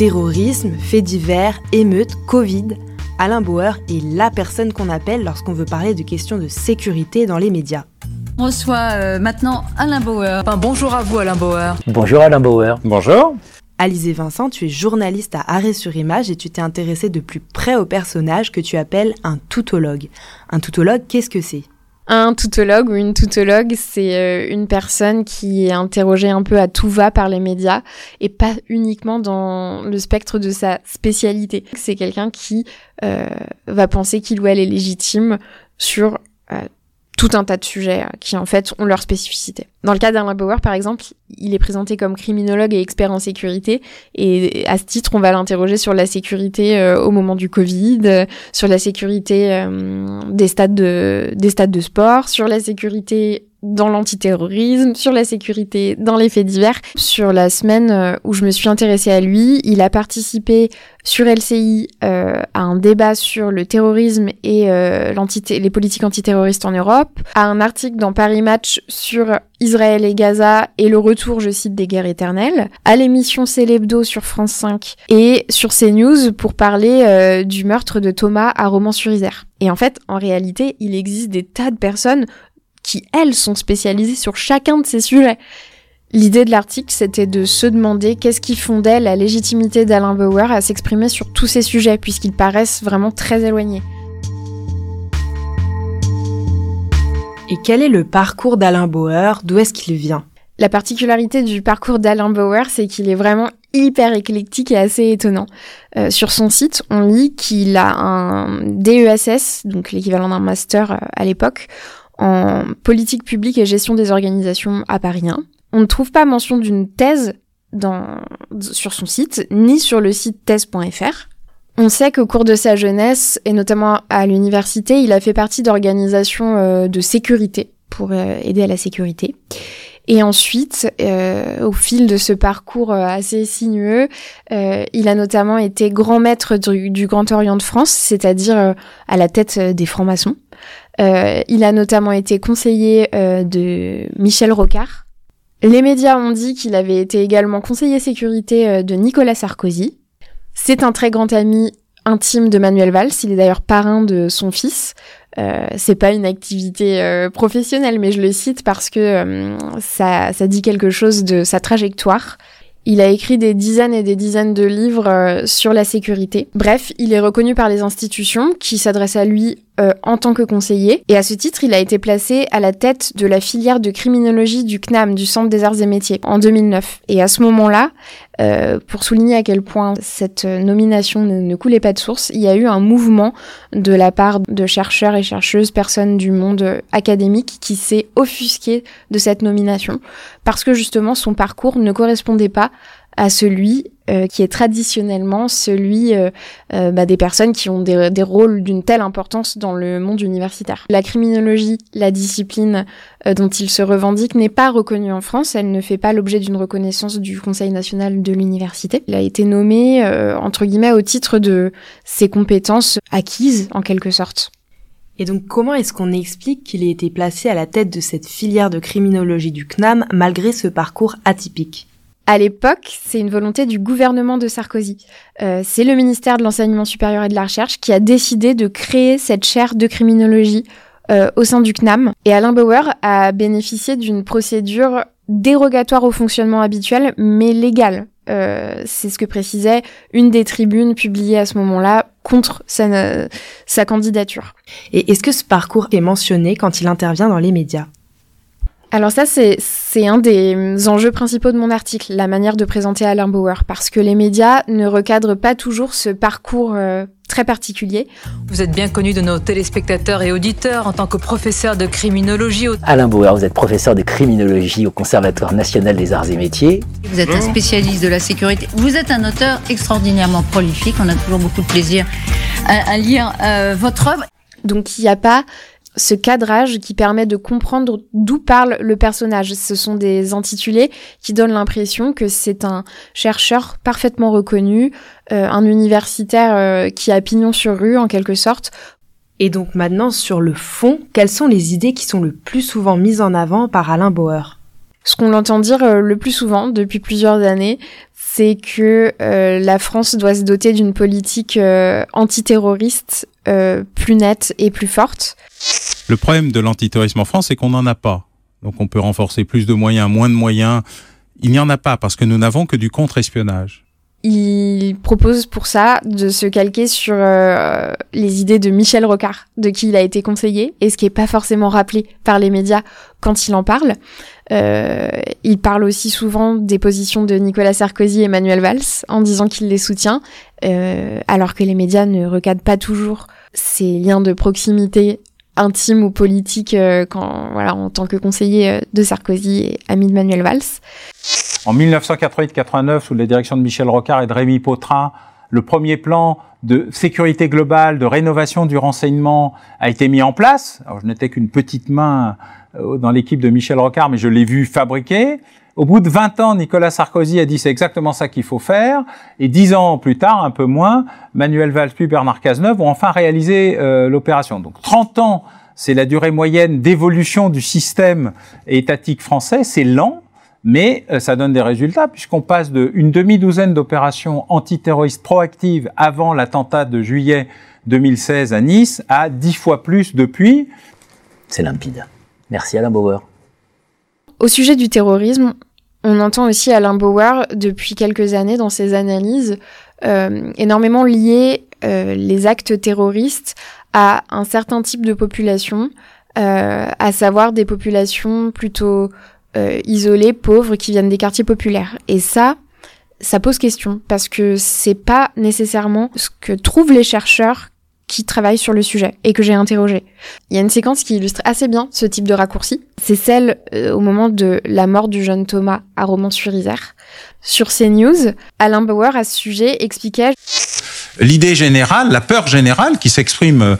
Terrorisme, faits divers, émeutes, Covid, Alain Bauer est la personne qu'on appelle lorsqu'on veut parler de questions de sécurité dans les médias. On reçoit euh, maintenant Alain Bauer. bonjour à vous Alain Bauer. Bonjour Alain Bauer. Bonjour. Alizé Vincent, tu es journaliste à Arrêt sur Image et tu t'es intéressé de plus près au personnage que tu appelles un toutologue. Un toutologue, qu'est-ce que c'est? Un toutologue ou une toutologue, c'est euh, une personne qui est interrogée un peu à tout va par les médias et pas uniquement dans le spectre de sa spécialité. C'est quelqu'un qui euh, va penser qu'il ou elle est légitime sur euh, tout un tas de sujets euh, qui en fait ont leur spécificité. Dans le cas d'Alain Bauer par exemple, il est présenté comme criminologue et expert en sécurité et à ce titre on va l'interroger sur la sécurité euh, au moment du Covid, euh, sur la sécurité des stades de des stades de sport, sur la sécurité dans l'antiterrorisme, sur la sécurité dans les faits divers. Sur la semaine euh, où je me suis intéressée à lui, il a participé sur LCI euh, à un débat sur le terrorisme et euh, les politiques antiterroristes en Europe, à un article dans Paris Match sur Israël et Gaza et le retour, je cite, des guerres éternelles, à l'émission Célébdo sur France 5 et sur CNews pour parler euh, du meurtre de Thomas à Romans-sur-Isère. Et en fait, en réalité, il existe des tas de personnes qui, elles, sont spécialisées sur chacun de ces sujets. L'idée de l'article, c'était de se demander qu'est-ce qui fondait la légitimité d'Alain Bauer à s'exprimer sur tous ces sujets, puisqu'ils paraissent vraiment très éloignés. Et quel est le parcours d'Alain Bauer? D'où est-ce qu'il vient? La particularité du parcours d'Alain Bauer, c'est qu'il est vraiment hyper éclectique et assez étonnant. Euh, sur son site, on lit qu'il a un DESS, donc l'équivalent d'un master euh, à l'époque, en politique publique et gestion des organisations à Paris 1. On ne trouve pas mention d'une thèse sur son site, ni sur le site thèse.fr. On sait qu'au cours de sa jeunesse, et notamment à l'université, il a fait partie d'organisations euh, de sécurité pour euh, aider à la sécurité. Et ensuite, euh, au fil de ce parcours assez sinueux, il a notamment été grand maître du Grand Orient de France, c'est-à-dire à la tête des francs-maçons. Euh, il a notamment été conseiller euh, de Michel Rocard. Les médias ont dit qu'il avait été également conseiller sécurité euh, de Nicolas Sarkozy. C'est un très grand ami intime de Manuel Valls. Il est d'ailleurs parrain de son fils. C'est pas une activité professionnelle, mais je le cite parce que ça dit quelque chose de sa trajectoire. Il a écrit des dizaines et des dizaines de livres sur la sécurité. Bref, il est reconnu par les institutions qui s'adressent à lui euh, en tant que conseiller. Et à ce titre, il a été placé à la tête de la filière de criminologie du CNAM, du Centre des Arts et Métiers, en 2009. Et à ce moment-là, euh, pour souligner à quel point cette nomination ne, coulait pas de source, il y a eu un mouvement de la part de chercheurs et chercheuses, personnes du monde académique, qui s'est offusqué de cette nomination, parce que justement son parcours ne correspondait pas à celui euh, qui est traditionnellement celui euh, euh, bah, des personnes qui ont des, des rôles d'une telle importance dans le monde universitaire. La criminologie, la discipline dont il se revendique, n'est pas reconnue en France. Elle ne fait pas l'objet d'une reconnaissance du Conseil national de l'université. Il a été nommé, entre guillemets, au titre de ses compétences acquises, en quelque sorte. Et donc comment est-ce qu'on explique qu'il ait été placé à la tête de cette filière de criminologie du CNAM malgré ce parcours atypique? À l'époque, c'est une volonté du gouvernement de Sarkozy. Euh, c'est le ministère de l'Enseignement supérieur et de la Recherche qui a décidé de créer cette chaire de criminologie euh, au sein du CNAM. Et Alain Bauer a bénéficié d'une procédure dérogatoire au fonctionnement habituel, mais légale. Euh, c'est ce que précisait une des tribunes publiées à ce moment-là contre sa, sa candidature. Et est-ce que ce parcours est mentionné quand il intervient dans les médias? Alors ça, c'est, c'est un des enjeux principaux de mon article, la manière de présenter Alain Bauer, parce que les médias ne recadrent pas toujours ce parcours euh, très particulier. Vous êtes bien connu de nos téléspectateurs et auditeurs en tant que professeur de criminologie. Au... Alain Bauer, vous êtes professeur de criminologie au Conservatoire national des arts et métiers. Vous êtes un spécialiste de la sécurité. Vous êtes un auteur extraordinairement prolifique. On a toujours beaucoup de plaisir à, lire euh, votre œuvre. Donc il n'y a pas ce cadrage qui permet de comprendre d'où parle le personnage. Ce sont des intitulés qui donnent l'impression que c'est un chercheur parfaitement reconnu, euh, un universitaire euh, qui a pignon sur rue en quelque sorte. Et donc maintenant sur le fond, quelles sont les idées qui sont le plus souvent mises en avant par Alain Bauer? Ce qu'on entend dire euh, le plus souvent depuis plusieurs années, c'est que la France doit se doter d'une politique antiterroriste plus nette et plus forte. Le problème de l'antiterrorisme en France, c'est qu'on n'en a pas. Donc on peut renforcer plus de moyens, moins de moyens. Il n'y en a pas parce que nous n'avons que du contre-espionnage. Il propose pour ça de se calquer sur euh, les idées de Michel Rocard, de qui il a été conseiller, et ce qui n'est pas forcément rappelé par les médias quand il en parle. Euh, il parle aussi souvent des positions de Nicolas Sarkozy et Emmanuel Valls en disant qu'il les soutient, euh, alors que les médias ne recadrent pas toujours ces liens de proximité intime ou politique euh, quand, voilà, en tant que conseiller euh, de Sarkozy et ami de Manuel Valls. En 1988-89, sous la direction de Michel Rocard et de Rémi Pautrin, le premier plan de sécurité globale, de rénovation du renseignement a été mis en place. Alors, je n'étais qu'une petite main dans l'équipe de Michel Rocard, mais je l'ai vu fabriquer. Au bout de 20 ans, Nicolas Sarkozy a dit c'est exactement ça qu'il faut faire. Et 10 ans plus tard, un peu moins, Manuel Valls puis Bernard Cazeneuve ont enfin réalisé euh, l'opération. Donc 30 ans, c'est la durée moyenne d'évolution du système étatique français. C'est lent, mais euh, ça donne des résultats puisqu'on passe d'une demi-douzaine d'opérations antiterroristes proactives avant l'attentat de juillet 2016 à Nice à 10 fois plus depuis. C'est limpide. Merci Alain Bauer. Au sujet du terrorisme, on entend aussi Alain Bauer depuis quelques années dans ses analyses euh, énormément lier euh, les actes terroristes à un certain type de population, euh, à savoir des populations plutôt isolées, pauvres, qui viennent des quartiers populaires. Et ça, ça pose question parce que c'est pas nécessairement ce que trouvent les chercheurs qui travaille sur le sujet et que j'ai interrogé. Il y a une séquence qui illustre assez bien ce type de raccourci. C'est celle euh, au moment de la mort du jeune Thomas à Romans-sur-Isère. Sur CNews, Alain Bauer à ce sujet expliquait L'idée générale, la peur générale qui s'exprime euh,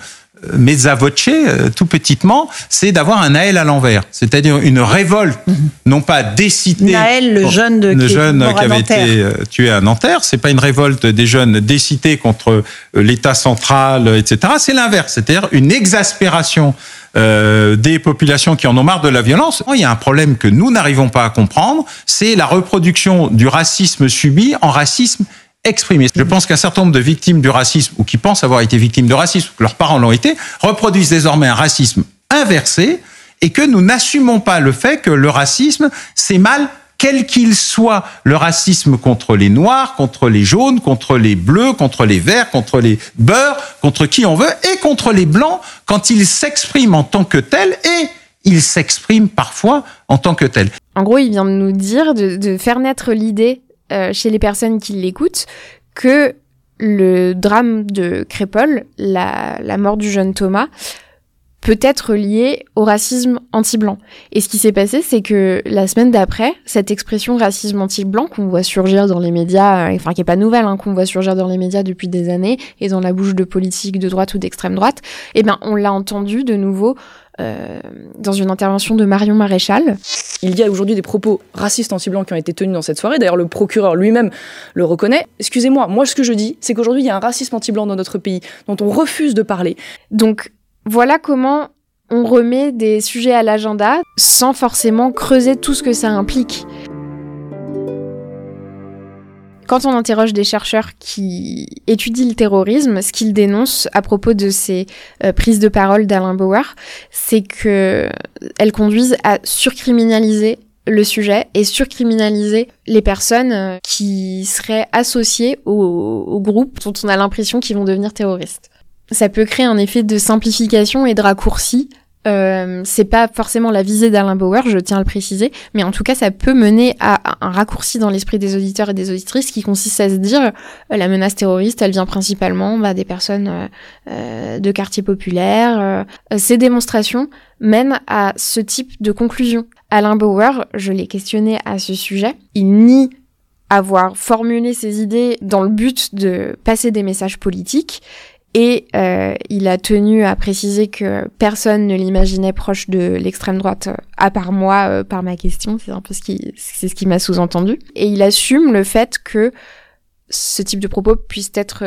mezza voce, euh, tout petitement, c'est d'avoir un Naël à l'envers, c'est-à-dire une révolte, non pas décidée. Naël, le jeune, de, le qui, jeune qui avait été euh, tué à Nanterre, c'est pas une révolte des jeunes décidés contre euh, l'État central, etc. C'est l'inverse, c'est-à-dire une exaspération euh, des populations qui en ont marre de la violence. Il y a un problème que nous n'arrivons pas à comprendre, c'est la reproduction du racisme subi en racisme exprimé. Je pense qu'un certain nombre de victimes du racisme ou qui pensent avoir été victimes de racisme, ou que leurs parents l'ont été, reproduisent désormais un racisme inversé et que nous n'assumons pas le fait que le racisme, c'est mal quel qu'il soit, le racisme contre les noirs, contre les jaunes, contre les bleus, contre les verts, contre les beurs, contre qui on veut, et contre les blancs, quand ils s'expriment en tant que tels, et ils s'expriment parfois en tant que tels. En gros, il vient de nous dire de, de faire naître l'idée euh, chez les personnes qui l'écoutent que le drame de Crépole, la, la mort du jeune Thomas, peut être lié au racisme anti-blanc. Et ce qui s'est passé, c'est que la semaine d'après, cette expression racisme anti-blanc qu'on voit surgir dans les médias, euh, enfin qui est pas nouvelle, hein, qu'on voit surgir dans les médias depuis des années et dans la bouche de politiques de droite ou d'extrême droite, eh bien on l'a entendu de nouveau euh, dans une intervention de Marion Maréchal. Il y a aujourd'hui des propos racistes anti-blancs qui ont été tenus dans cette soirée. D'ailleurs, le procureur lui-même le reconnaît. Excusez-moi, moi ce que je dis, c'est qu'aujourd'hui il y a un racisme anti-blanc dans notre pays dont on refuse de parler. Donc voilà comment on remet des sujets à l'agenda sans forcément creuser tout ce que ça implique. Quand on interroge des chercheurs qui étudient le terrorisme, ce qu'ils dénoncent à propos de ces euh, prises de parole d'Alain Bauer, c'est qu'elles conduisent à surcriminaliser le sujet et surcriminaliser les personnes euh, qui seraient associées au, au groupe dont on a l'impression qu'ils vont devenir terroristes. Ça peut créer un effet de simplification et de raccourci euh, c'est pas forcément la visée d'Alain Bauer, je tiens à le préciser, mais en tout cas, ça peut mener à un raccourci dans l'esprit des auditeurs et des auditrices qui consiste à se dire euh, la menace terroriste, elle vient principalement bah, des personnes euh, de quartiers populaires. ces démonstrations mènent à ce type de conclusion. Alain Bauer, je l'ai questionné à ce sujet, il nie avoir formulé ses idées dans le but de passer des messages politiques et euh, il a tenu à préciser que personne ne l'imaginait proche de l'extrême droite, euh, à part moi, euh, par ma question. C'est un peu ce qui, c'est ce qui m'a sous-entendu. Et il assume le fait que ce type de propos puisse être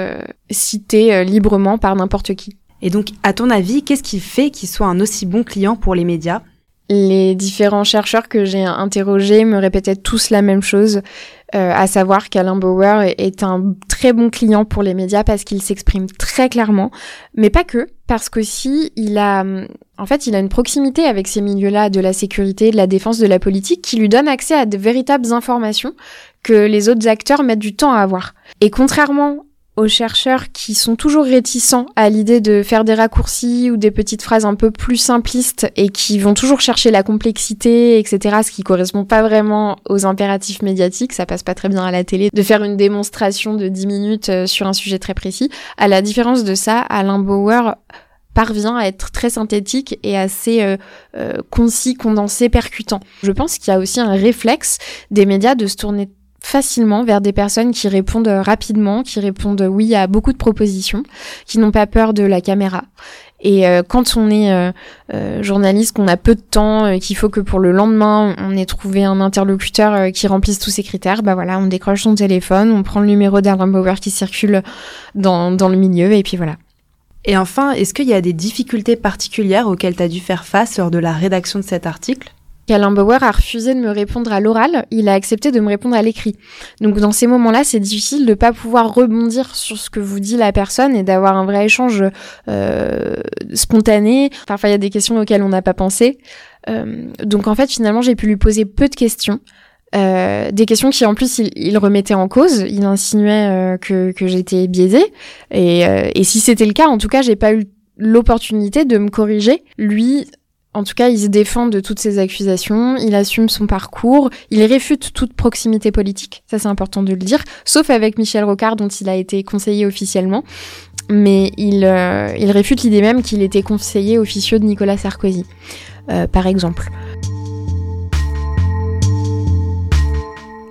cité librement par n'importe qui. Et donc, à ton avis, qu'est-ce qui fait qu'il soit un aussi bon client pour les médias? Les différents chercheurs que j'ai interrogés me répétaient tous la même chose, euh, à savoir qu'Alain Bauer est un très bon client pour les médias parce qu'il s'exprime très clairement, mais pas que, parce qu'aussi il a, en fait, il a une proximité avec ces milieux-là de la sécurité, de la défense, de la politique, qui lui donne accès à de véritables informations que les autres acteurs mettent du temps à avoir. Et contrairement aux chercheurs qui sont toujours réticents à l'idée de faire des raccourcis ou des petites phrases un peu plus simplistes et qui vont toujours chercher la complexité, etc., ce qui correspond pas vraiment aux impératifs médiatiques, ça passe pas très bien à la télé, de faire une démonstration de 10 minutes euh, sur un sujet très précis. À la différence de ça, Alain Bauer parvient à être très synthétique et assez euh, euh, concis, condensé, percutant. Je pense qu'il y a aussi un réflexe des médias de se tourner facilement vers des personnes qui répondent rapidement, qui répondent oui à beaucoup de propositions, qui n'ont pas peur de la caméra. Et euh, quand on est euh, euh, journaliste, qu'on a peu de temps, qu'il faut que pour le lendemain on ait trouvé un interlocuteur qui remplisse tous ces critères, bah voilà, on décroche son téléphone, on prend le numéro d'Alain Bauer qui circule dans, dans le milieu, et puis voilà. Et enfin, est-ce qu'il y a des difficultés particulières auxquelles tu as dû faire face lors de la rédaction de cet article? Alain Bauer a refusé de me répondre à l'oral, il a accepté de me répondre à l'écrit. Donc dans ces moments-là, c'est difficile de pas pouvoir rebondir sur ce que vous dit la personne et d'avoir un vrai échange euh, spontané. Parfois, il y a des questions auxquelles on n'a pas pensé. Euh, donc en fait, finalement, j'ai pu lui poser peu de questions. Euh, des questions qui en plus il, remettait en cause, il insinuait que, que j'étais biaisée et, et si c'était le cas, en tout cas j'ai pas eu l'opportunité de me corriger. Lui en tout cas, il se défend de toutes ces accusations, il assume son parcours, il réfute toute proximité politique, ça c'est important de le dire, sauf avec Michel Rocard dont il a été conseiller officiellement, mais il, euh, réfute l'idée même qu'il était conseiller officieux de Nicolas Sarkozy, euh, par exemple.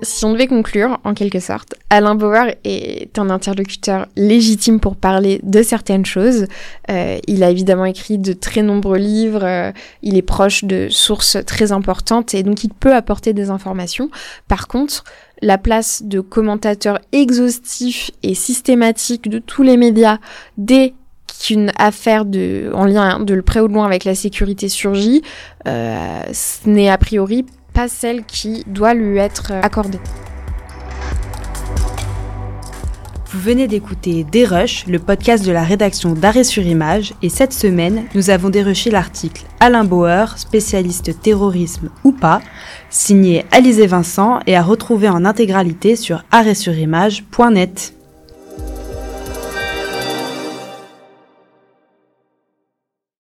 Si on devait conclure, en quelque sorte, Alain Bauer est un interlocuteur légitime pour parler de certaines choses. Euh, il a évidemment écrit de très nombreux livres, euh, il est proche de sources très importantes et donc il peut apporter des informations. Par contre, la place de commentateur exhaustif et systématique de tous les médias dès qu'une affaire en lien de près ou de loin avec la sécurité surgit, euh, ce n'est a priori pas celle qui doit lui être accordée. Vous venez d'écouter Dérush, le podcast de la rédaction d'Arrêt sur Image, et cette semaine, nous avons dérushé l'article Alain Bauer, spécialiste terrorisme ou pas, signé Alizé Vincent et à retrouver en intégralité sur arrêtsurimage.net.